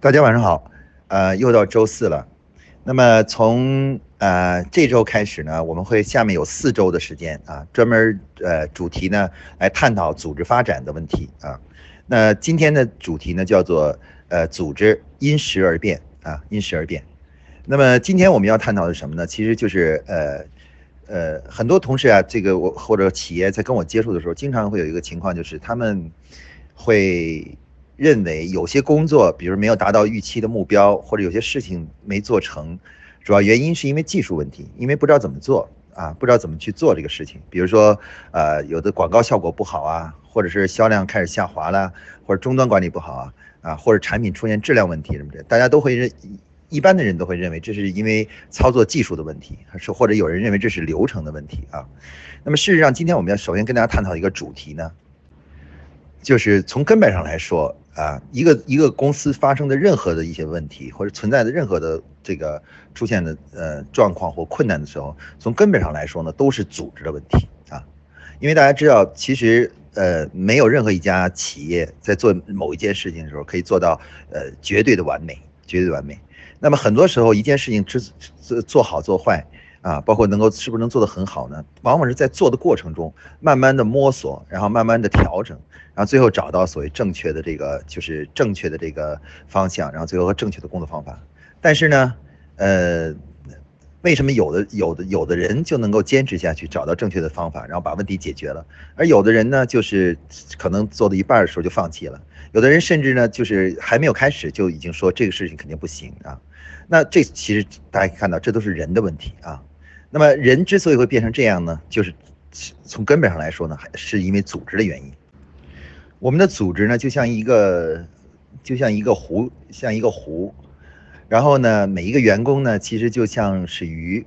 大家晚上好，呃，又到周四了。那么从呃这周开始呢，我们会下面有四周的时间啊，专门呃主题呢来探讨组织发展的问题啊。那今天的主题呢叫做呃组织因时而变啊，因时而变。那么今天我们要探讨的是什么呢？其实就是呃呃很多同事啊，这个我或者企业在跟我接触的时候，经常会有一个情况，就是他们会。认为有些工作，比如没有达到预期的目标，或者有些事情没做成，主要原因是因为技术问题，因为不知道怎么做啊，不知道怎么去做这个事情。比如说，呃，有的广告效果不好啊，或者是销量开始下滑了，或者终端管理不好啊，啊，或者产品出现质量问题什么的，大家都会认，一般的人都会认为这是因为操作技术的问题，是或者有人认为这是流程的问题啊。那么事实上，今天我们要首先跟大家探讨一个主题呢，就是从根本上来说。啊，一个一个公司发生的任何的一些问题，或者存在的任何的这个出现的呃状况或困难的时候，从根本上来说呢，都是组织的问题啊。因为大家知道，其实呃没有任何一家企业在做某一件事情的时候可以做到呃绝对的完美，绝对完美。那么很多时候一件事情之做做好做坏。啊，包括能够是不是能做得很好呢？往往是在做的过程中，慢慢的摸索，然后慢慢的调整，然后最后找到所谓正确的这个就是正确的这个方向，然后最后和正确的工作方法。但是呢，呃，为什么有的有的有的人就能够坚持下去，找到正确的方法，然后把问题解决了，而有的人呢，就是可能做到一半的时候就放弃了，有的人甚至呢，就是还没有开始就已经说这个事情肯定不行啊。那这其实大家可以看到，这都是人的问题啊。那么人之所以会变成这样呢，就是从根本上来说呢，还是因为组织的原因。我们的组织呢，就像一个就像一个湖，像一个湖。然后呢，每一个员工呢，其实就像是鱼。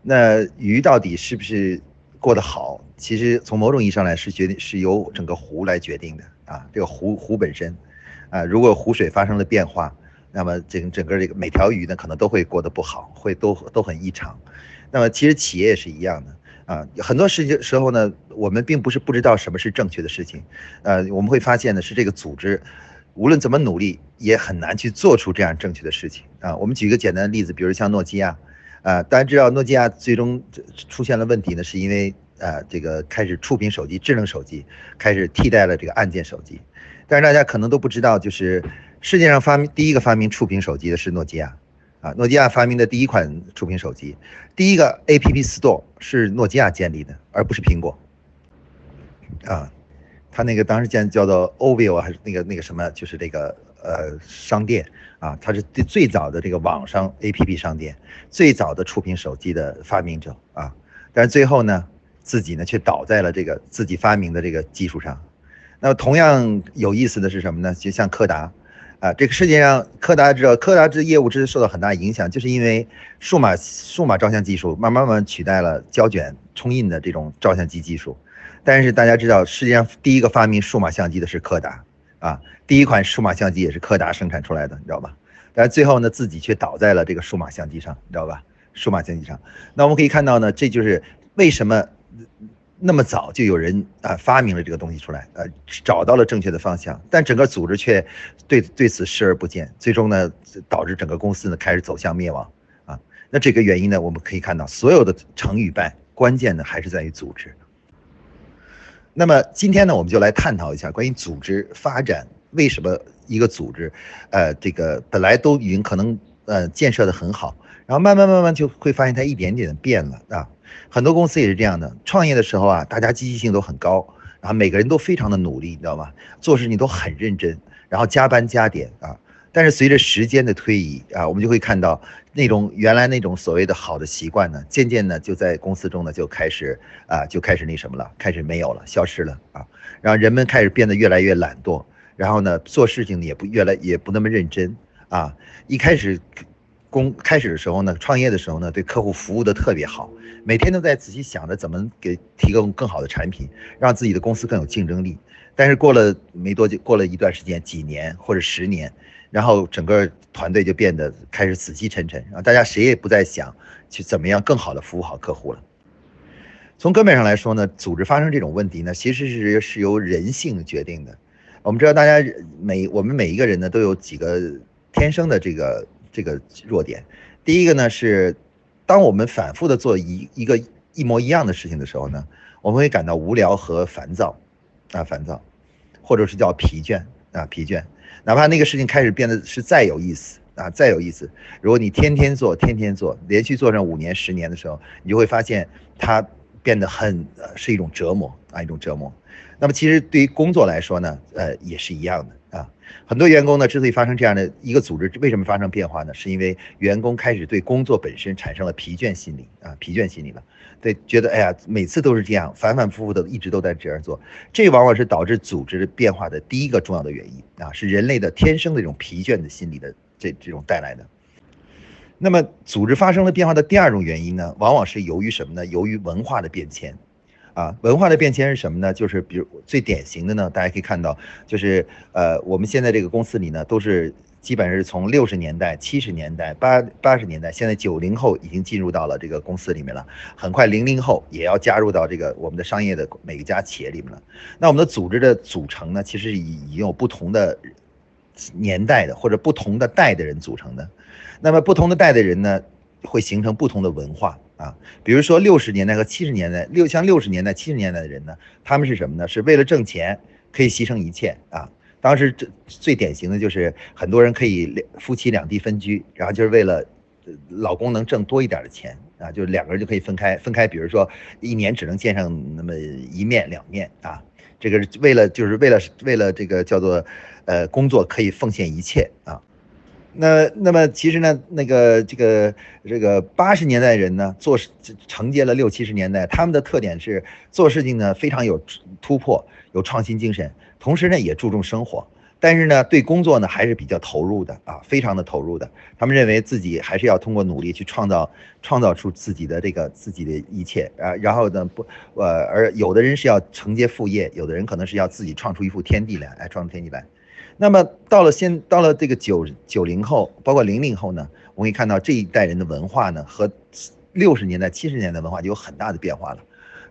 那鱼到底是不是过得好？其实从某种意义上来是决定是由整个湖来决定的啊。这个湖湖本身啊，如果湖水发生了变化，那么整整个这个每条鱼呢，可能都会过得不好，会都都很异常。那么其实企业也是一样的啊，很多事情时候呢，我们并不是不知道什么是正确的事情，呃，我们会发现呢是这个组织，无论怎么努力也很难去做出这样正确的事情啊。我们举一个简单的例子，比如像诺基亚，啊，大家知道诺基亚最终出现了问题呢，是因为啊这个开始触屏手机、智能手机开始替代了这个按键手机，但是大家可能都不知道，就是世界上发明第一个发明触屏手机的是诺基亚。啊，诺基亚发明的第一款触屏手机，第一个 App Store 是诺基亚建立的，而不是苹果。啊，他那个当时建叫做 Ovio 还是那个那个什么，就是这个呃商店啊，他是最最早的这个网上 App 商店，最早的触屏手机的发明者啊。但是最后呢，自己呢却倒在了这个自己发明的这个技术上。那么同样有意思的是什么呢？就像柯达。啊，这个世界上，柯达知道，柯达这业务之受到很大影响，就是因为数码数码照相技术慢慢慢取代了胶卷冲印的这种照相机技术。但是大家知道，世界上第一个发明数码相机的是柯达，啊，第一款数码相机也是柯达生产出来的，你知道吧？但最后呢，自己却倒在了这个数码相机上，你知道吧？数码相机上，那我们可以看到呢，这就是为什么。那么早就有人啊发明了这个东西出来，呃，找到了正确的方向，但整个组织却对对此视而不见，最终呢导致整个公司呢开始走向灭亡啊。那这个原因呢，我们可以看到所有的成与败，关键呢还是在于组织。那么今天呢，我们就来探讨一下关于组织发展为什么一个组织，呃，这个本来都已经可能呃建设的很好，然后慢慢慢慢就会发现它一点点的变了啊。很多公司也是这样的，创业的时候啊，大家积极性都很高，然后每个人都非常的努力，你知道吗？做事情都很认真，然后加班加点啊。但是随着时间的推移啊，我们就会看到那种原来那种所谓的好的习惯呢，渐渐的就在公司中呢就开始啊，就开始那什么了，开始没有了，消失了啊。然后人们开始变得越来越懒惰，然后呢做事情也不越来也不那么认真啊。一开始。工开始的时候呢，创业的时候呢，对客户服务的特别好，每天都在仔细想着怎么给提供更好的产品，让自己的公司更有竞争力。但是过了没多久，过了一段时间，几年或者十年，然后整个团队就变得开始死气沉沉，然后大家谁也不再想去怎么样更好的服务好客户了。从根本上来说呢，组织发生这种问题呢，其实是是由人性决定的。我们知道，大家每我们每一个人呢都有几个。天生的这个这个弱点。第一个呢是，当我们反复的做一一个一模一样的事情的时候呢，我们会感到无聊和烦躁，啊烦躁，或者是叫疲倦啊疲倦。哪怕那个事情开始变得是再有意思啊再有意思，如果你天天做天天做，连续做上五年十年的时候，你就会发现它变得很是一种折磨啊一种折磨。那么其实对于工作来说呢，呃也是一样的。很多员工呢，之所以发生这样的一个组织，为什么发生变化呢？是因为员工开始对工作本身产生了疲倦心理啊，疲倦心理了，对，觉得哎呀，每次都是这样，反反复复的一直都在这样做，这往往是导致组织变化的第一个重要的原因啊，是人类的天生的这种疲倦的心理的这这种带来的。那么，组织发生了变化的第二种原因呢，往往是由于什么呢？由于文化的变迁。啊，文化的变迁是什么呢？就是比如最典型的呢，大家可以看到，就是呃，我们现在这个公司里呢，都是基本上是从六十年代、七十年代、八八十年代，现在九零后已经进入到了这个公司里面了，很快零零后也要加入到这个我们的商业的每一家企业里面了。那我们的组织的组成呢，其实已已经有不同的年代的或者不同的代的人组成的。那么不同的代的人呢，会形成不同的文化。啊，比如说六十年代和七十年代，六像六十年代、七十年代的人呢，他们是什么呢？是为了挣钱可以牺牲一切啊。当时这最典型的就是很多人可以两夫妻两地分居，然后就是为了老公能挣多一点的钱啊，就是两个人就可以分开分开。比如说一年只能见上那么一面两面啊，这个是为了就是为了为了这个叫做呃工作可以奉献一切啊。那那么其实呢，那个这个这个八十年代人呢，做承接了六七十年代，他们的特点是做事情呢非常有突破，有创新精神，同时呢也注重生活，但是呢对工作呢还是比较投入的啊，非常的投入的。他们认为自己还是要通过努力去创造创造出自己的这个自己的一切啊，然后呢不呃而有的人是要承接副业，有的人可能是要自己创出一副天地来，哎创出天地来。那么到了现到了这个九九零后，包括零零后呢，我们可以看到这一代人的文化呢，和六十年代、七十年代文化就有很大的变化了。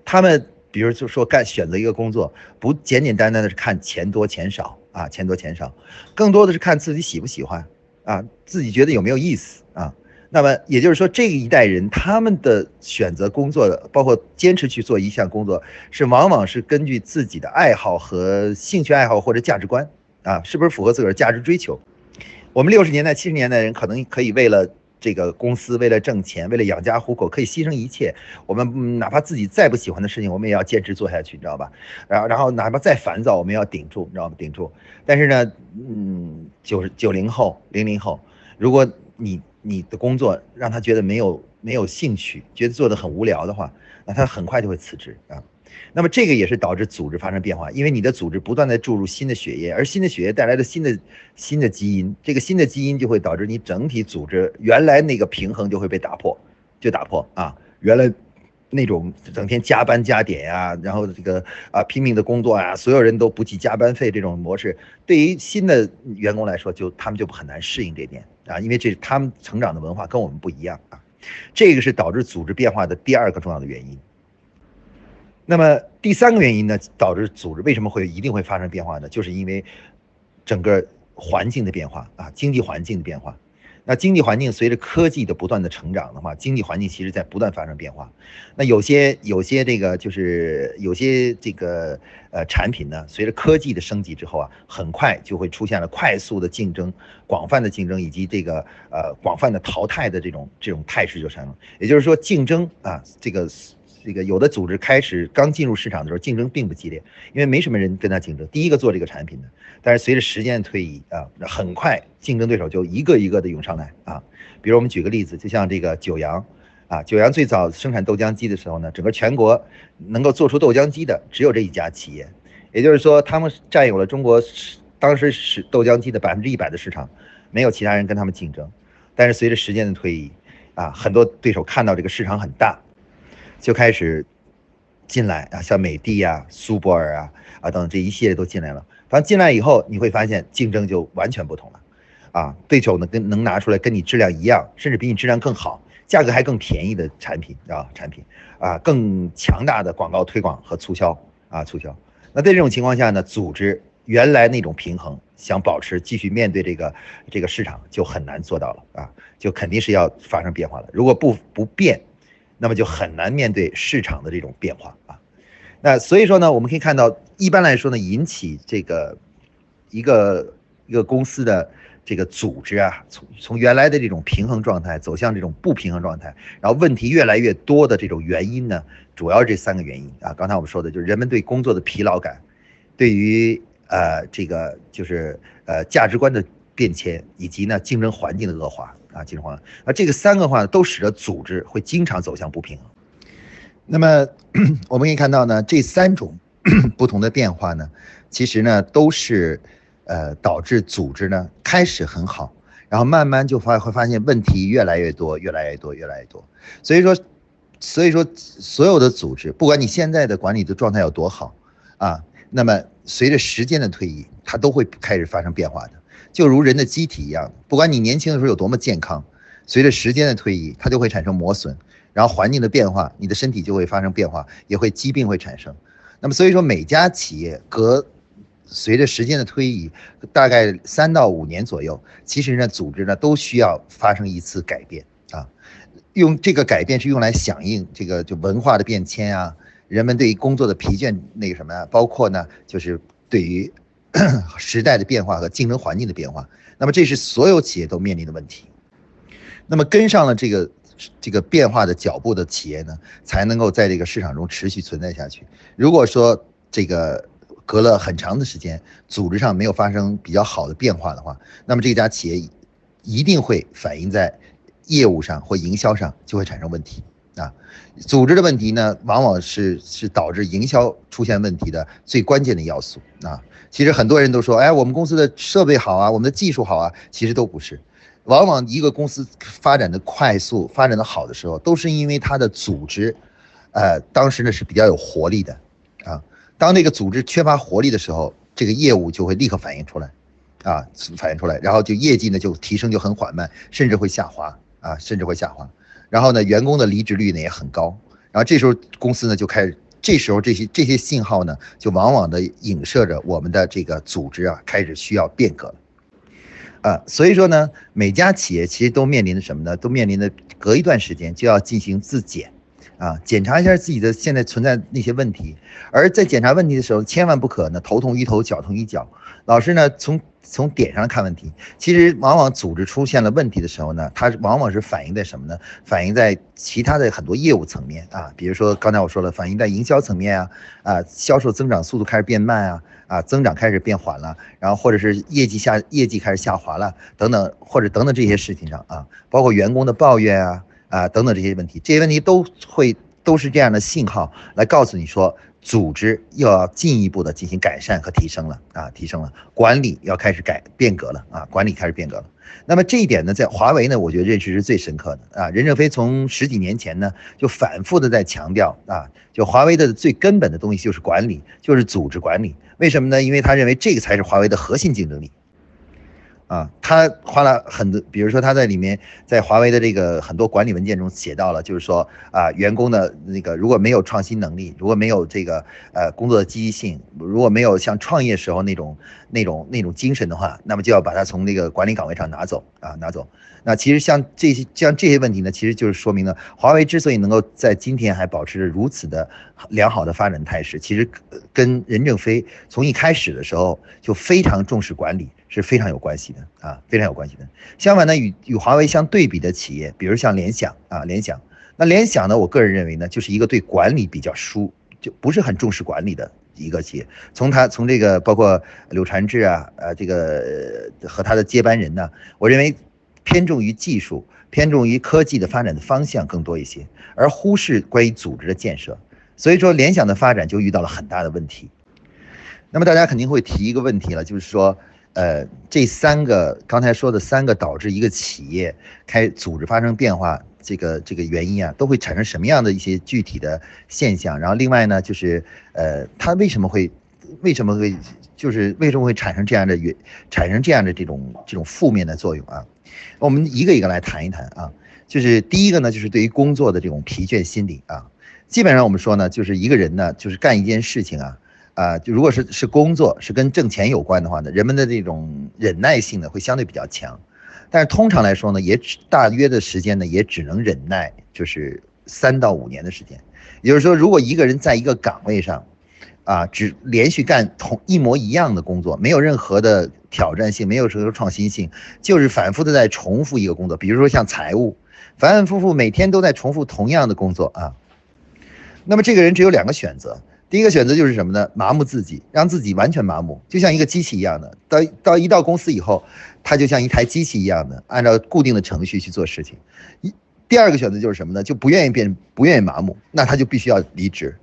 他们比如就说干选择一个工作，不简简单单的是看钱多钱少啊，钱多钱少，更多的是看自己喜不喜欢啊，自己觉得有没有意思啊。那么也就是说，这一代人他们的选择工作，包括坚持去做一项工作，是往往是根据自己的爱好和兴趣爱好或者价值观。啊，是不是符合自个儿价值追求？我们六十年代、七十年代人可能可以为了这个公司，为了挣钱，为了养家糊口，可以牺牲一切。我们哪怕自己再不喜欢的事情，我们也要坚持做下去，你知道吧？然后，然后哪怕再烦躁，我们要顶住，你知道吗？顶住。但是呢，嗯，九九零后、零零后，如果你你的工作让他觉得没有没有兴趣，觉得做的很无聊的话，那他很快就会辞职啊。那么这个也是导致组织发生变化，因为你的组织不断的注入新的血液，而新的血液带来的新的新的基因，这个新的基因就会导致你整体组织原来那个平衡就会被打破，就打破啊，原来那种整天加班加点呀，然后这个啊拼命的工作啊，所有人都不计加班费这种模式，对于新的员工来说，就他们就很难适应这点啊，因为这他们成长的文化跟我们不一样啊，这个是导致组织变化的第二个重要的原因。那么第三个原因呢，导致组织为什么会一定会发生变化呢？就是因为整个环境的变化啊，经济环境的变化。那经济环境随着科技的不断的成长的话，经济环境其实在不断发生变化。那有些有些这个就是有些这个呃产品呢，随着科技的升级之后啊，很快就会出现了快速的竞争、广泛的竞争以及这个呃广泛的淘汰的这种这种态势就产生。也就是说，竞争啊，这个。这个有的组织开始刚进入市场的时候，竞争并不激烈，因为没什么人跟他竞争，第一个做这个产品的。但是随着时间的推移啊，很快竞争对手就一个一个的涌上来啊。比如我们举个例子，就像这个九阳，啊，九阳最早生产豆浆机的时候呢，整个全国能够做出豆浆机的只有这一家企业，也就是说他们占有了中国当时是豆浆机的百分之一百的市场，没有其他人跟他们竞争。但是随着时间的推移啊，很多对手看到这个市场很大。就开始进来啊，像美的啊、苏泊尔啊啊等这一系列都进来了。反正进来以后，你会发现竞争就完全不同了，啊，对手呢跟能拿出来跟你质量一样，甚至比你质量更好，价格还更便宜的产品啊产品啊，更强大的广告推广和促销啊促销。那在这种情况下呢，组织原来那种平衡想保持继续面对这个这个市场就很难做到了啊，就肯定是要发生变化了。如果不不变，那么就很难面对市场的这种变化啊。那所以说呢，我们可以看到，一般来说呢，引起这个一个一个公司的这个组织啊，从从原来的这种平衡状态走向这种不平衡状态，然后问题越来越多的这种原因呢，主要这三个原因啊。刚才我们说的就是人们对工作的疲劳感，对于呃这个就是呃价值观的变迁，以及呢竞争环境的恶化啊，竞争环境。那这个三个话都使得组织会经常走向不平衡。那么 我们可以看到呢，这三种 不同的变化呢，其实呢都是，呃，导致组织呢开始很好，然后慢慢就发会发现问题越来越多，越来越多，越来越多。所以说，所以说所有的组织，不管你现在的管理的状态有多好啊，那么随着时间的推移，它都会开始发生变化的。就如人的机体一样，不管你年轻的时候有多么健康，随着时间的推移，它就会产生磨损。然后环境的变化，你的身体就会发生变化，也会疾病会产生。那么所以说，每家企业隔随着时间的推移，大概三到五年左右，其实呢，组织呢都需要发生一次改变啊。用这个改变是用来响应这个就文化的变迁啊，人们对于工作的疲倦那个什么呀，包括呢就是对于 时代的变化和竞争环境的变化。那么这是所有企业都面临的问题。那么跟上了这个。这个变化的脚步的企业呢，才能够在这个市场中持续存在下去。如果说这个隔了很长的时间，组织上没有发生比较好的变化的话，那么这家企业一定会反映在业务上或营销上就会产生问题啊。组织的问题呢，往往是是导致营销出现问题的最关键的要素啊。其实很多人都说，哎，我们公司的设备好啊，我们的技术好啊，其实都不是。往往一个公司发展的快速、发展的好的时候，都是因为它的组织，呃，当时呢是比较有活力的，啊，当那个组织缺乏活力的时候，这个业务就会立刻反映出来，啊，反映出来，然后就业绩呢就提升就很缓慢，甚至会下滑，啊，甚至会下滑，然后呢，员工的离职率呢也很高，然后这时候公司呢就开始，这时候这些这些信号呢，就往往的影射着我们的这个组织啊开始需要变革了。啊，所以说呢，每家企业其实都面临的什么呢？都面临的隔一段时间就要进行自检，啊，检查一下自己的现在存在那些问题。而在检查问题的时候，千万不可呢头痛医头，脚痛医脚。老师呢从从点上看问题，其实往往组织出现了问题的时候呢，它往往是反映在什么呢？反映在其他的很多业务层面啊，比如说刚才我说了，反映在营销层面啊，啊，销售增长速度开始变慢啊。啊，增长开始变缓了，然后或者是业绩下业绩开始下滑了，等等，或者等等这些事情上啊，包括员工的抱怨啊啊等等这些问题，这些问题都会都是这样的信号来告诉你说，组织又要进一步的进行改善和提升了啊，提升了，管理要开始改变革了啊，管理开始变革了。那么这一点呢，在华为呢，我觉得认识是最深刻的啊。任正非从十几年前呢，就反复的在强调啊，就华为的最根本的东西就是管理，就是组织管理。为什么呢？因为他认为这个才是华为的核心竞争力。啊，他花了很多，比如说他在里面，在华为的这个很多管理文件中写到了，就是说啊，员工的那个如果没有创新能力，如果没有这个呃工作的积极性，如果没有像创业时候那种那种那种精神的话，那么就要把他从那个管理岗位上拿走啊，拿走。那其实像这些像这些问题呢，其实就是说明了华为之所以能够在今天还保持着如此的良好的发展态势，其实跟任正非从一开始的时候就非常重视管理。是非常有关系的啊，非常有关系的。相反呢，与与华为相对比的企业，比如像联想啊，联想，那联想呢，我个人认为呢，就是一个对管理比较疏，就不是很重视管理的一个企业。从他从这个包括柳传志啊，呃，这个和他的接班人呢，我认为偏重于技术，偏重于科技的发展的方向更多一些，而忽视关于组织的建设。所以说，联想的发展就遇到了很大的问题。那么大家肯定会提一个问题了，就是说。呃，这三个刚才说的三个导致一个企业开组织发生变化，这个这个原因啊，都会产生什么样的一些具体的现象？然后另外呢，就是呃，它为什么会为什么会就是为什么会产生这样的原产生这样的这种这种负面的作用啊？我们一个一个来谈一谈啊。就是第一个呢，就是对于工作的这种疲倦心理啊，基本上我们说呢，就是一个人呢，就是干一件事情啊。啊，就如果是是工作是跟挣钱有关的话呢，人们的这种忍耐性呢会相对比较强，但是通常来说呢，也只大约的时间呢也只能忍耐就是三到五年的时间，也就是说，如果一个人在一个岗位上，啊，只连续干同一模一样的工作，没有任何的挑战性，没有任何创新性，就是反复的在重复一个工作，比如说像财务，反反复复每天都在重复同样的工作啊，那么这个人只有两个选择。第一个选择就是什么呢？麻木自己，让自己完全麻木，就像一个机器一样的。到到一到公司以后，他就像一台机器一样的，按照固定的程序去做事情。一第二个选择就是什么呢？就不愿意变，不愿意麻木，那他就必须要离职，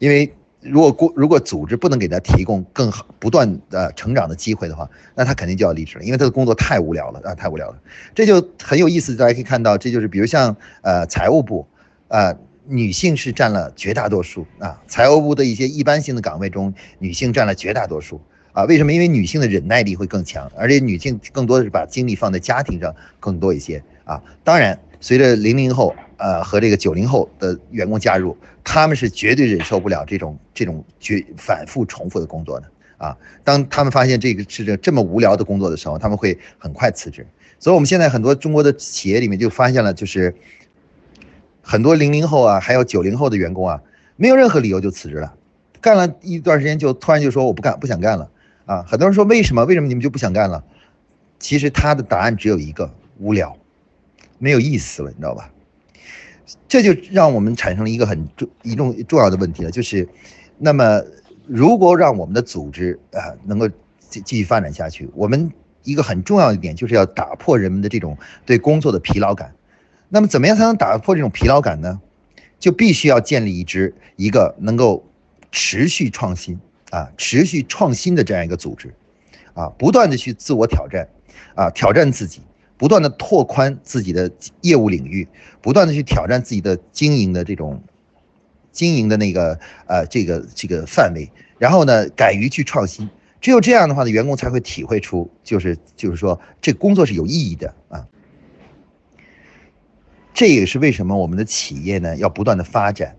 因为如果过如果组织不能给他提供更好不断的成长的机会的话，那他肯定就要离职了，因为他的工作太无聊了啊，太无聊了。这就很有意思，大家可以看到，这就是比如像呃财务部，呃。女性是占了绝大多数啊，财务部的一些一般性的岗位中，女性占了绝大多数啊。为什么？因为女性的忍耐力会更强，而且女性更多的是把精力放在家庭上更多一些啊。当然，随着零零后呃和这个九零后的员工加入，他们是绝对忍受不了这种这种绝反复重复的工作的啊。当他们发现这个是这这么无聊的工作的时候，他们会很快辞职。所以，我们现在很多中国的企业里面就发现了，就是。很多零零后啊，还有九零后的员工啊，没有任何理由就辞职了，干了一段时间就突然就说我不干，不想干了啊。很多人说为什么？为什么你们就不想干了？其实他的答案只有一个：无聊，没有意思了，你知道吧？这就让我们产生了一个很重一重重要的问题了，就是，那么如果让我们的组织啊能够继继续发展下去，我们一个很重要的点就是要打破人们的这种对工作的疲劳感。那么，怎么样才能打破这种疲劳感呢？就必须要建立一支一个能够持续创新啊、持续创新的这样一个组织，啊，不断的去自我挑战，啊，挑战自己，不断的拓宽自己的业务领域，不断的去挑战自己的经营的这种经营的那个呃这个这个范围，然后呢，敢于去创新。只有这样的话呢，员工才会体会出，就是就是说，这工作是有意义的啊。这也是为什么我们的企业呢要不断的发展，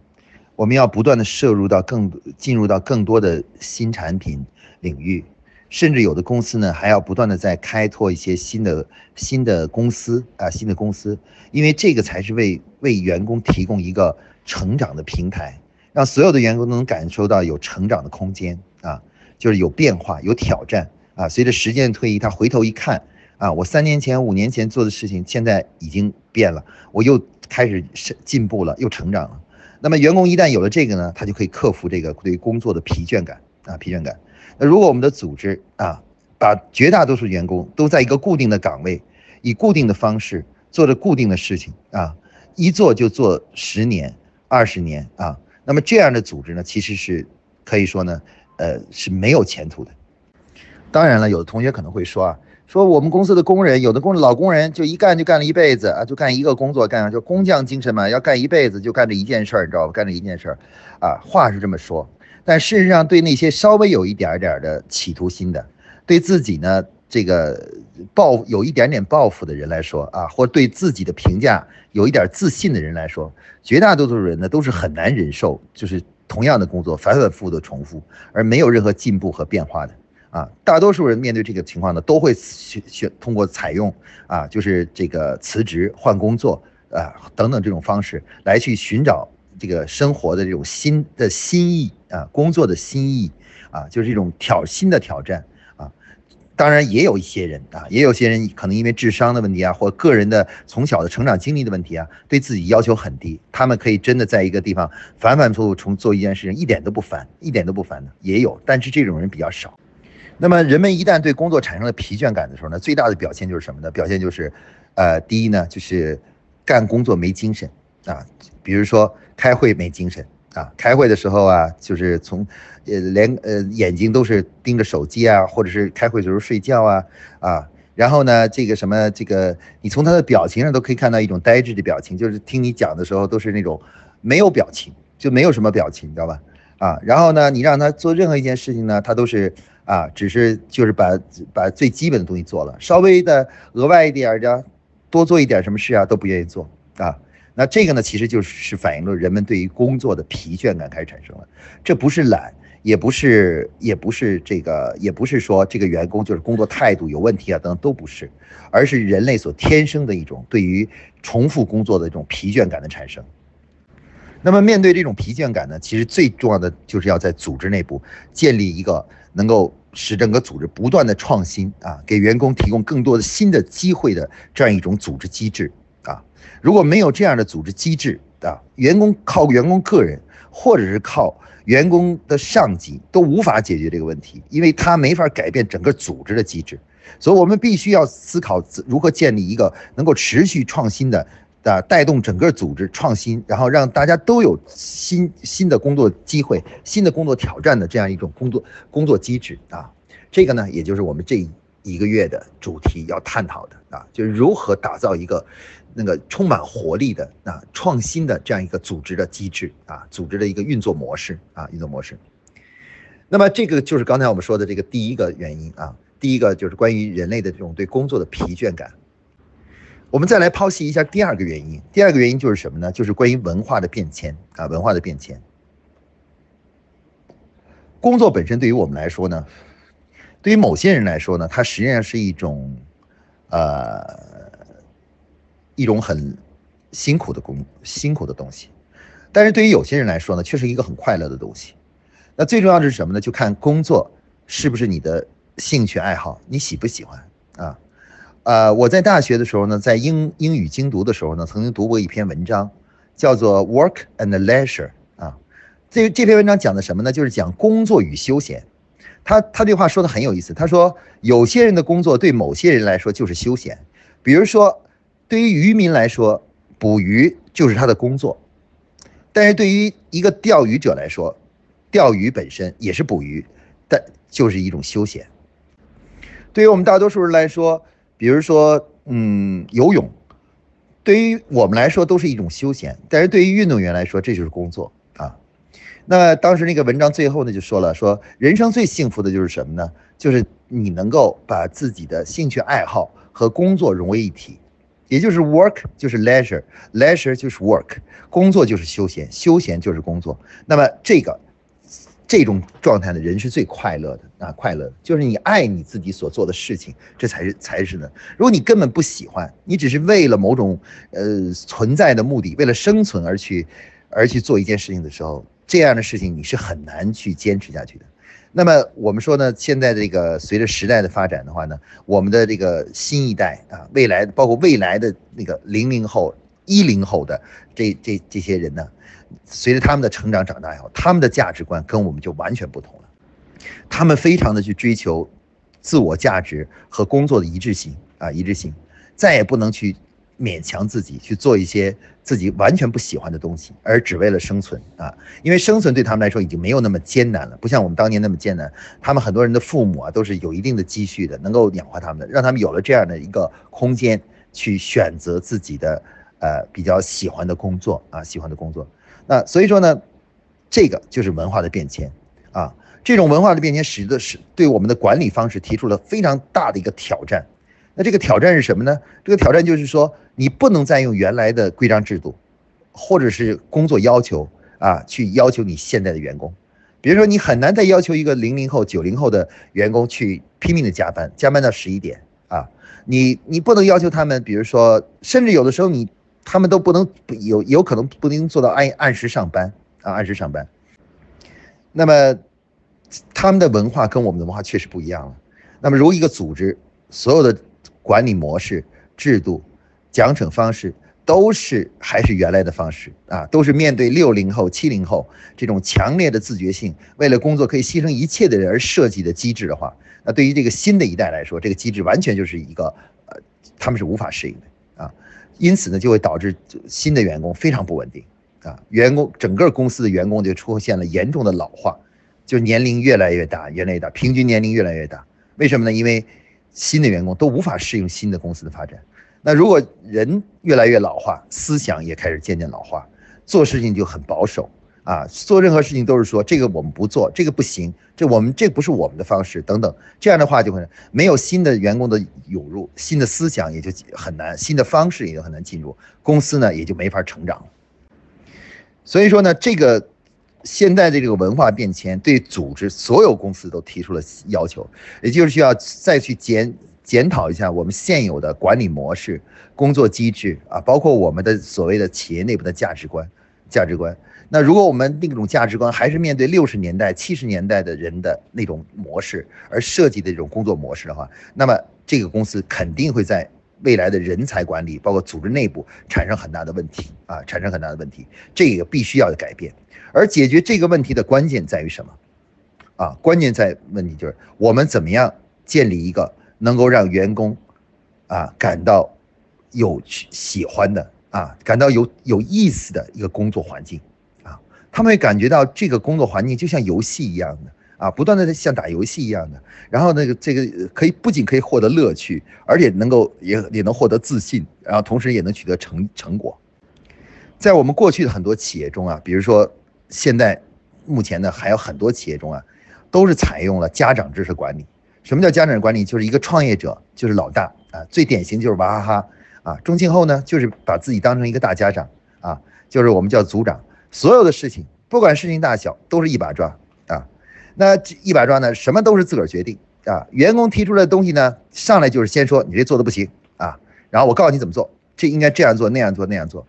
我们要不断的摄入到更进入到更多的新产品领域，甚至有的公司呢还要不断的在开拓一些新的新的公司啊新的公司，因为这个才是为为员工提供一个成长的平台，让所有的员工都能感受到有成长的空间啊，就是有变化有挑战啊，随着时间的推移，他回头一看。啊，我三年前、五年前做的事情，现在已经变了，我又开始是进步了，又成长了。那么，员工一旦有了这个呢，他就可以克服这个对工作的疲倦感啊，疲倦感。那如果我们的组织啊，把绝大多数员工都在一个固定的岗位，以固定的方式做着固定的事情啊，一做就做十年、二十年啊，那么这样的组织呢，其实是可以说呢，呃，是没有前途的。当然了，有的同学可能会说啊。说我们公司的工人，有的工老工人就一干就干了一辈子啊，就干一个工作，干就工匠精神嘛，要干一辈子就干这一件事儿，你知道吧？干这一件事儿，啊，话是这么说，但事实上对那些稍微有一点点的企图心的，对自己呢这个抱有一点点抱负的人来说啊，或对自己的评价有一点自信的人来说，绝大多数人呢都是很难忍受，就是同样的工作反反复复的重复，而没有任何进步和变化的。啊，大多数人面对这个情况呢，都会选选通过采用啊，就是这个辞职换工作啊等等这种方式来去寻找这个生活的这种新的新意啊，工作的新意啊，就是这种挑新的挑战啊。当然也有一些人啊，也有些人可能因为智商的问题啊，或个人的从小的成长经历的问题啊，对自己要求很低，他们可以真的在一个地方反反复复重做一件事情，一点都不烦，一点都不烦的也有，但是这种人比较少。那么，人们一旦对工作产生了疲倦感的时候呢，最大的表现就是什么呢？表现就是，呃，第一呢，就是干工作没精神啊，比如说开会没精神啊，开会的时候啊，就是从，呃，连呃眼睛都是盯着手机啊，或者是开会的时候睡觉啊啊，然后呢，这个什么这个，你从他的表情上都可以看到一种呆滞的表情，就是听你讲的时候都是那种没有表情，就没有什么表情，你知道吧？啊，然后呢，你让他做任何一件事情呢，他都是。啊，只是就是把把最基本的东西做了，稍微的额外一点的，多做一点什么事啊，都不愿意做啊。那这个呢，其实就是反映了人们对于工作的疲倦感开始产生了。这不是懒，也不是，也不是这个，也不是说这个员工就是工作态度有问题啊，等等都不是，而是人类所天生的一种对于重复工作的这种疲倦感的产生。那么面对这种疲倦感呢，其实最重要的就是要在组织内部建立一个能够使整个组织不断的创新啊，给员工提供更多的新的机会的这样一种组织机制啊。如果没有这样的组织机制啊，员工靠员工个人或者是靠。员工的上级都无法解决这个问题，因为他没法改变整个组织的机制，所以我们必须要思考如何建立一个能够持续创新的，啊，带动整个组织创新，然后让大家都有新新的工作机会、新的工作挑战的这样一种工作工作机制啊。这个呢，也就是我们这一个月的主题要探讨的啊，就是如何打造一个。那个充满活力的啊，创新的这样一个组织的机制啊，组织的一个运作模式啊，运作模式。那么这个就是刚才我们说的这个第一个原因啊，第一个就是关于人类的这种对工作的疲倦感。我们再来剖析一下第二个原因，第二个原因就是什么呢？就是关于文化的变迁啊，文化的变迁。工作本身对于我们来说呢，对于某些人来说呢，它实际上是一种呃。一种很辛苦的工，辛苦的东西，但是对于有些人来说呢，却是一个很快乐的东西。那最重要的是什么呢？就看工作是不是你的兴趣爱好，你喜不喜欢啊？呃，我在大学的时候呢，在英英语精读的时候呢，曾经读过一篇文章，叫做《Work and Leisure》啊。这这篇文章讲的什么呢？就是讲工作与休闲。他他这话说的很有意思。他说，有些人的工作对某些人来说就是休闲，比如说。对于渔民来说，捕鱼就是他的工作；但是对于一个钓鱼者来说，钓鱼本身也是捕鱼，但就是一种休闲。对于我们大多数人来说，比如说，嗯，游泳，对于我们来说都是一种休闲；但是对于运动员来说，这就是工作啊。那当时那个文章最后呢，就说了，说人生最幸福的就是什么呢？就是你能够把自己的兴趣爱好和工作融为一体。也就是 work 就是 leisure，leisure 就是 work，工作就是休闲，休闲就是工作。那么这个这种状态的人是最快乐的啊，快乐的就是你爱你自己所做的事情，这才是才是呢。如果你根本不喜欢，你只是为了某种呃存在的目的，为了生存而去而去做一件事情的时候，这样的事情你是很难去坚持下去的。那么我们说呢，现在这个随着时代的发展的话呢，我们的这个新一代啊，未来包括未来的那个零零后、一零后的这这这些人呢，随着他们的成长长大以后，他们的价值观跟我们就完全不同了，他们非常的去追求自我价值和工作的一致性啊，一致性，再也不能去。勉强自己去做一些自己完全不喜欢的东西，而只为了生存啊！因为生存对他们来说已经没有那么艰难了，不像我们当年那么艰难。他们很多人的父母啊都是有一定的积蓄的，能够养活他们的，让他们有了这样的一个空间去选择自己的呃比较喜欢的工作啊，喜欢的工作。那所以说呢，这个就是文化的变迁啊，这种文化的变迁使得是对我们的管理方式提出了非常大的一个挑战。那这个挑战是什么呢？这个挑战就是说，你不能再用原来的规章制度，或者是工作要求啊，去要求你现在的员工。比如说，你很难再要求一个零零后、九零后的员工去拼命的加班，加班到十一点啊。你你不能要求他们，比如说，甚至有的时候你他们都不能有有可能不能做到按按时上班啊，按时上班。那么他们的文化跟我们的文化确实不一样了。那么如一个组织所有的。管理模式、制度、奖惩方式都是还是原来的方式啊，都是面对六零后、七零后这种强烈的自觉性，为了工作可以牺牲一切的人而设计的机制的话，那对于这个新的一代来说，这个机制完全就是一个呃，他们是无法适应的啊，因此呢，就会导致新的员工非常不稳定啊，员工整个公司的员工就出现了严重的老化，就年龄越来越大，越来越大，平均年龄越来越大，为什么呢？因为新的员工都无法适应新的公司的发展，那如果人越来越老化，思想也开始渐渐老化，做事情就很保守。啊，做任何事情都是说这个我们不做，这个不行，这我们这不是我们的方式等等，这样的话就会没有新的员工的涌入，新的思想也就很难，新的方式也就很难进入公司呢，也就没法成长。所以说呢，这个现在的这个文化变迁对组织所有公司都提出了要求，也就是需要再去检检讨一下我们现有的管理模式、工作机制啊，包括我们的所谓的企业内部的价值观、价值观。那如果我们那种价值观还是面对六十年代、七十年代的人的那种模式而设计的这种工作模式的话，那么这个公司肯定会在未来的人才管理，包括组织内部产生很大的问题啊，产生很大的问题。这个必须要改变。而解决这个问题的关键在于什么？啊，关键在问题就是我们怎么样建立一个能够让员工啊感到有喜欢的啊，感到有有意思的一个工作环境。啊他们会感觉到这个工作环境就像游戏一样的啊，不断的像打游戏一样的。然后那个这个可以不仅可以获得乐趣，而且能够也也能获得自信，然后同时也能取得成成果。在我们过去的很多企业中啊，比如说现在目前呢还有很多企业中啊，都是采用了家长制式管理。什么叫家长管理？就是一个创业者就是老大啊，最典型就是娃哈哈啊。中庆后呢就是把自己当成一个大家长啊，就是我们叫组长。所有的事情，不管事情大小，都是一把抓啊。那一把抓呢，什么都是自个儿决定啊。员工提出来的东西呢，上来就是先说你这做的不行啊，然后我告诉你怎么做，这应该这样做，那样做，那样做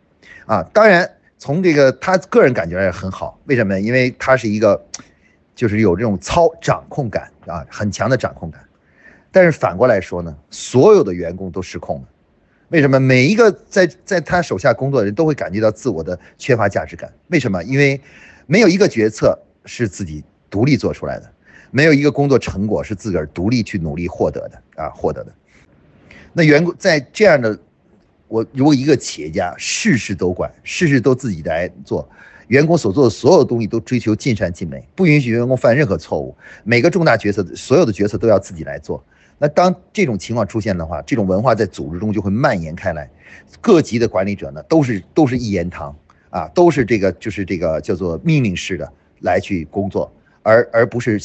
啊。当然，从这个他个人感觉也很好，为什么呢？因为他是一个，就是有这种操掌控感啊，很强的掌控感。但是反过来说呢，所有的员工都失控了。为什么每一个在在他手下工作的人都会感觉到自我的缺乏价值感？为什么？因为没有一个决策是自己独立做出来的，没有一个工作成果是自个儿独立去努力获得的啊，获得的。那员工在这样的，我如果一个企业家事事都管，事事都自己来做，员工所做的所有东西都追求尽善尽美，不允许员工犯任何错误，每个重大决策所有的决策都要自己来做。那当这种情况出现的话，这种文化在组织中就会蔓延开来，各级的管理者呢都是都是一言堂啊，都是这个就是这个叫做命令式的来去工作，而而不是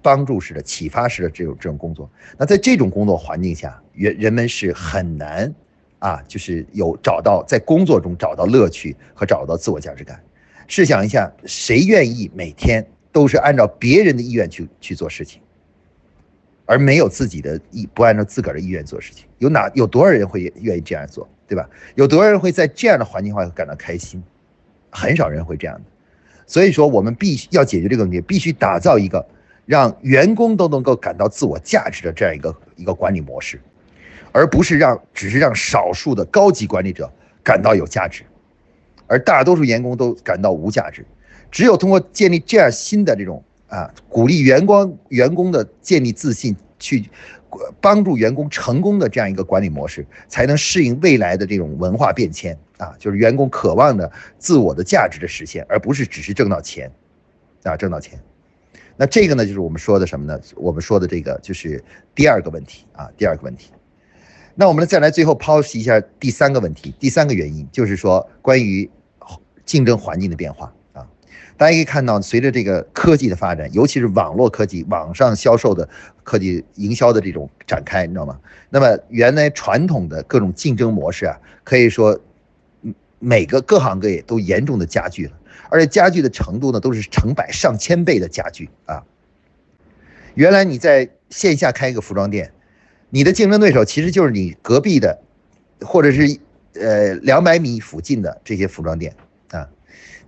帮助式的启发式的这种这种工作。那在这种工作环境下，人人们是很难啊，就是有找到在工作中找到乐趣和找到自我价值感。试想一下，谁愿意每天都是按照别人的意愿去去做事情？而没有自己的意，不按照自个儿的意愿做事情，有哪有多少人会愿意这样做，对吧？有多少人会在这样的环境下感到开心？很少人会这样的。所以说，我们必须要解决这个问题，必须打造一个让员工都能够感到自我价值的这样一个一个管理模式，而不是让只是让少数的高级管理者感到有价值，而大多数员工都感到无价值。只有通过建立这样新的这种。啊，鼓励员工员工的建立自信，去帮助员工成功的这样一个管理模式，才能适应未来的这种文化变迁啊，就是员工渴望的自我的价值的实现，而不是只是挣到钱，啊，挣到钱。那这个呢，就是我们说的什么呢？我们说的这个就是第二个问题啊，第二个问题。那我们再来最后剖析一下第三个问题，第三个原因就是说关于竞争环境的变化。大家可以看到，随着这个科技的发展，尤其是网络科技、网上销售的科技营销的这种展开，你知道吗？那么原来传统的各种竞争模式啊，可以说，每个各行各业都严重的加剧了，而且加剧的程度呢，都是成百上千倍的加剧啊。原来你在线下开一个服装店，你的竞争对手其实就是你隔壁的，或者是呃两百米附近的这些服装店。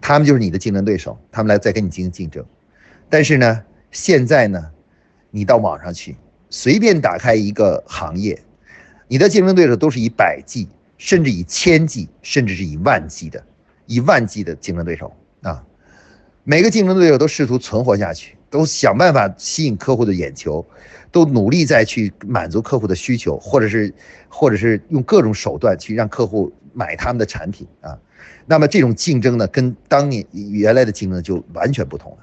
他们就是你的竞争对手，他们来再跟你进行竞争。但是呢，现在呢，你到网上去，随便打开一个行业，你的竞争对手都是以百计，甚至以千计，甚至是以万计的，以万计的竞争对手啊。每个竞争对手都试图存活下去，都想办法吸引客户的眼球，都努力再去满足客户的需求，或者是，或者是用各种手段去让客户买他们的产品啊。那么这种竞争呢，跟当年原来的竞争就完全不同了。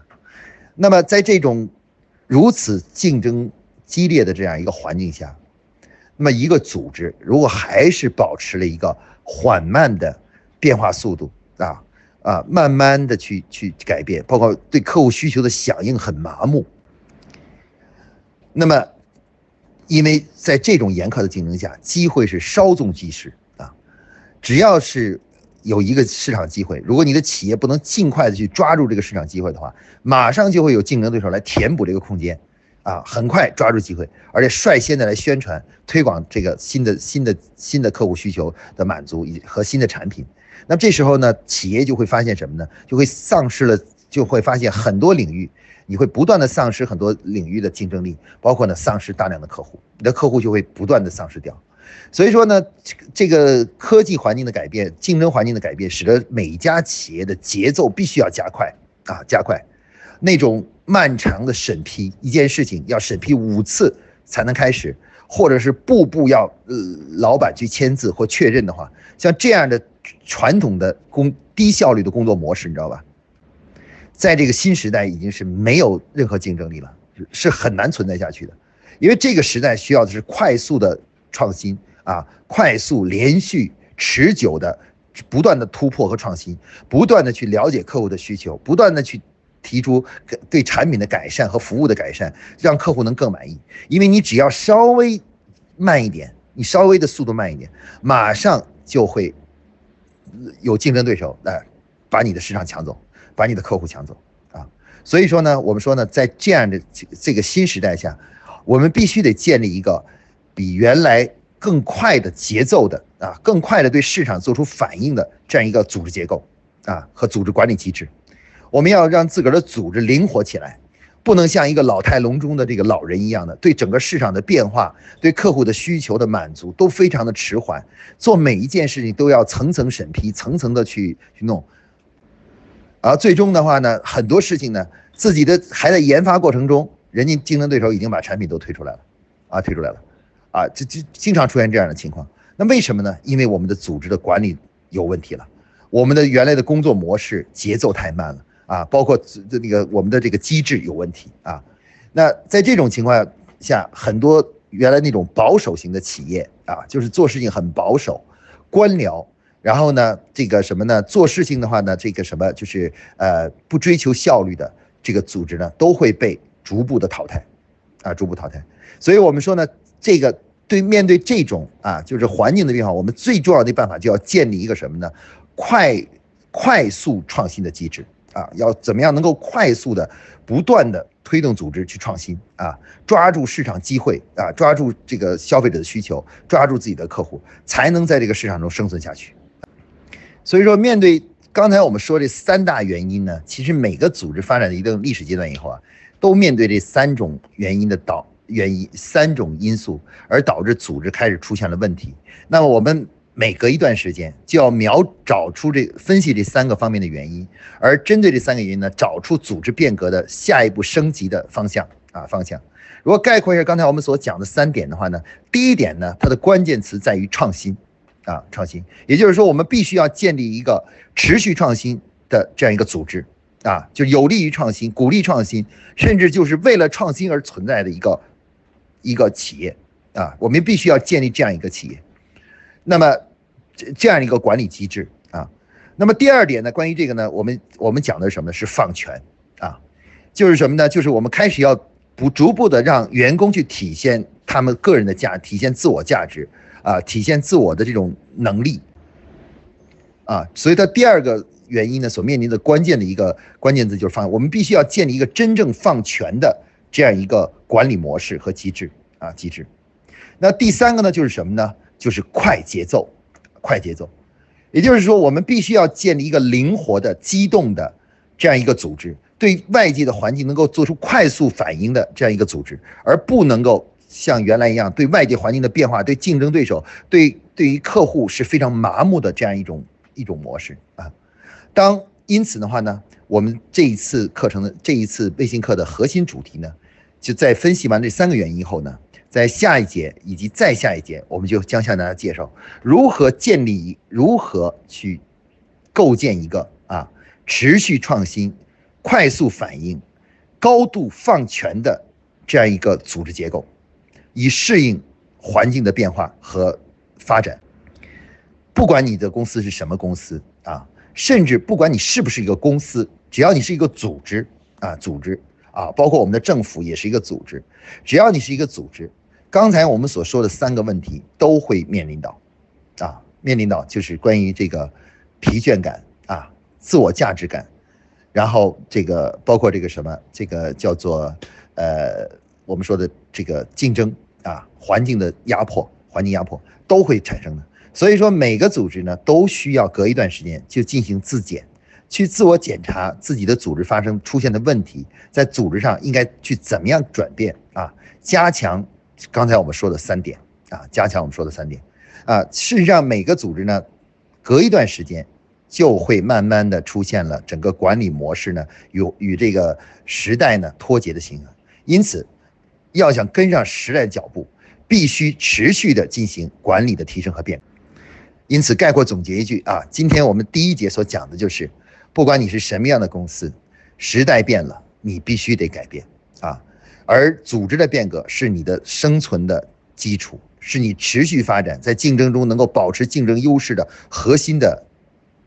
那么在这种如此竞争激烈的这样一个环境下，那么一个组织如果还是保持了一个缓慢的变化速度啊啊，慢慢的去去改变，包括对客户需求的响应很麻木，那么因为在这种严苛的竞争下，机会是稍纵即逝，只要是。有一个市场机会，如果你的企业不能尽快的去抓住这个市场机会的话，马上就会有竞争对手来填补这个空间，啊，很快抓住机会，而且率先的来宣传推广这个新的新的新的客户需求的满足以和新的产品。那么这时候呢，企业就会发现什么呢？就会丧失了，就会发现很多领域，你会不断的丧失很多领域的竞争力，包括呢丧失大量的客户，你的客户就会不断的丧失掉。所以说呢，这个科技环境的改变，竞争环境的改变，使得每一家企业的节奏必须要加快啊，加快。那种漫长的审批，一件事情要审批五次才能开始，或者是步步要呃老板去签字或确认的话，像这样的传统的工低效率的工作模式，你知道吧？在这个新时代已经是没有任何竞争力了，是很难存在下去的，因为这个时代需要的是快速的。创新啊，快速、连续、持久的、不断的突破和创新，不断的去了解客户的需求，不断的去提出对产品的改善和服务的改善，让客户能更满意。因为你只要稍微慢一点，你稍微的速度慢一点，马上就会有竞争对手来把你的市场抢走，把你的客户抢走啊。所以说呢，我们说呢，在这样的这个新时代下，我们必须得建立一个。比原来更快的节奏的啊，更快的对市场做出反应的这样一个组织结构啊和组织管理机制，我们要让自个儿的组织灵活起来，不能像一个老态龙钟的这个老人一样的，对整个市场的变化、对客户的需求的满足都非常的迟缓，做每一件事情都要层层审批、层层的去去弄，而最终的话呢，很多事情呢，自己的还在研发过程中，人家竞争对手已经把产品都推出来了，啊，推出来了。啊，这这经常出现这样的情况，那为什么呢？因为我们的组织的管理有问题了，我们的原来的工作模式节奏太慢了啊，包括这那个我们的这个机制有问题啊。那在这种情况下，很多原来那种保守型的企业啊，就是做事情很保守、官僚，然后呢，这个什么呢？做事情的话呢，这个什么就是呃不追求效率的这个组织呢，都会被逐步的淘汰啊，逐步淘汰。所以我们说呢。这个对面对这种啊，就是环境的变化，我们最重要的办法就要建立一个什么呢？快快速创新的机制啊，要怎么样能够快速的不断的推动组织去创新啊，抓住市场机会啊，抓住这个消费者的需求，抓住自己的客户，才能在这个市场中生存下去。所以说，面对刚才我们说这三大原因呢，其实每个组织发展的一定历史阶段以后啊，都面对这三种原因的导。原因三种因素而导致组织开始出现了问题。那么我们每隔一段时间就要瞄找出这分析这三个方面的原因，而针对这三个原因呢，找出组织变革的下一步升级的方向啊方向。如果概括一下刚才我们所讲的三点的话呢，第一点呢，它的关键词在于创新啊创新，也就是说我们必须要建立一个持续创新的这样一个组织啊，就有利于创新、鼓励创新，甚至就是为了创新而存在的一个。一个企业啊，我们必须要建立这样一个企业，那么这这样一个管理机制啊，那么第二点呢，关于这个呢，我们我们讲的什么？是放权啊，就是什么呢？就是我们开始要不逐步的让员工去体现他们个人的价，体现自我价值啊，体现自我的这种能力啊，所以它第二个原因呢，所面临的关键的一个关键字就是放，我们必须要建立一个真正放权的。这样一个管理模式和机制啊，机制。那第三个呢，就是什么呢？就是快节奏，快节奏。也就是说，我们必须要建立一个灵活的、机动的这样一个组织，对外界的环境能够做出快速反应的这样一个组织，而不能够像原来一样对外界环境的变化、对竞争对手、对对于客户是非常麻木的这样一种一种模式啊。当因此的话呢，我们这一次课程的这一次微信课的核心主题呢。就在分析完这三个原因后呢，在下一节以及再下一节，我们就将向大家介绍如何建立、如何去构建一个啊持续创新、快速反应、高度放权的这样一个组织结构，以适应环境的变化和发展。不管你的公司是什么公司啊，甚至不管你是不是一个公司，只要你是一个组织啊，组织。啊，包括我们的政府也是一个组织，只要你是一个组织，刚才我们所说的三个问题都会面临到，啊，面临到就是关于这个疲倦感啊，自我价值感，然后这个包括这个什么，这个叫做呃我们说的这个竞争啊，环境的压迫，环境压迫都会产生的。所以说每个组织呢都需要隔一段时间就进行自检，去自我检查自己的组织发生出现的问题，在组织上应该去怎么样转变啊，加强刚才我们说的三点啊，加强我们说的三点啊。事实上每个组织呢，隔一段时间就会慢慢的出现了整个管理模式呢与与这个时代呢脱节的形成，因此要想跟上时代的脚步，必须持续的进行管理的提升和变。因此，概括总结一句啊，今天我们第一节所讲的就是，不管你是什么样的公司，时代变了，你必须得改变啊。而组织的变革是你的生存的基础，是你持续发展在竞争中能够保持竞争优势的核心的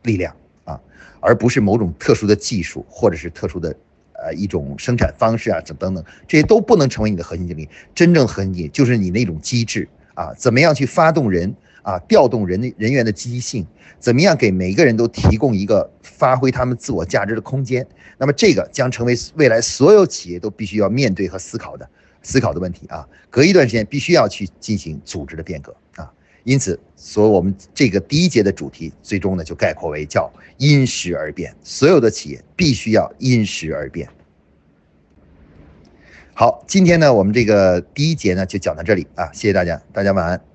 力量啊，而不是某种特殊的技术或者是特殊的呃一种生产方式啊，等等等，这些都不能成为你的核心竞争力。真正核心竞争力就是你那种机制啊，怎么样去发动人。啊，调动人人员的积极性，怎么样给每个人都提供一个发挥他们自我价值的空间？那么这个将成为未来所有企业都必须要面对和思考的思考的问题啊！隔一段时间必须要去进行组织的变革啊！因此，所以我们这个第一节的主题最终呢就概括为叫因时而变，所有的企业必须要因时而变。好，今天呢我们这个第一节呢就讲到这里啊，谢谢大家，大家晚安。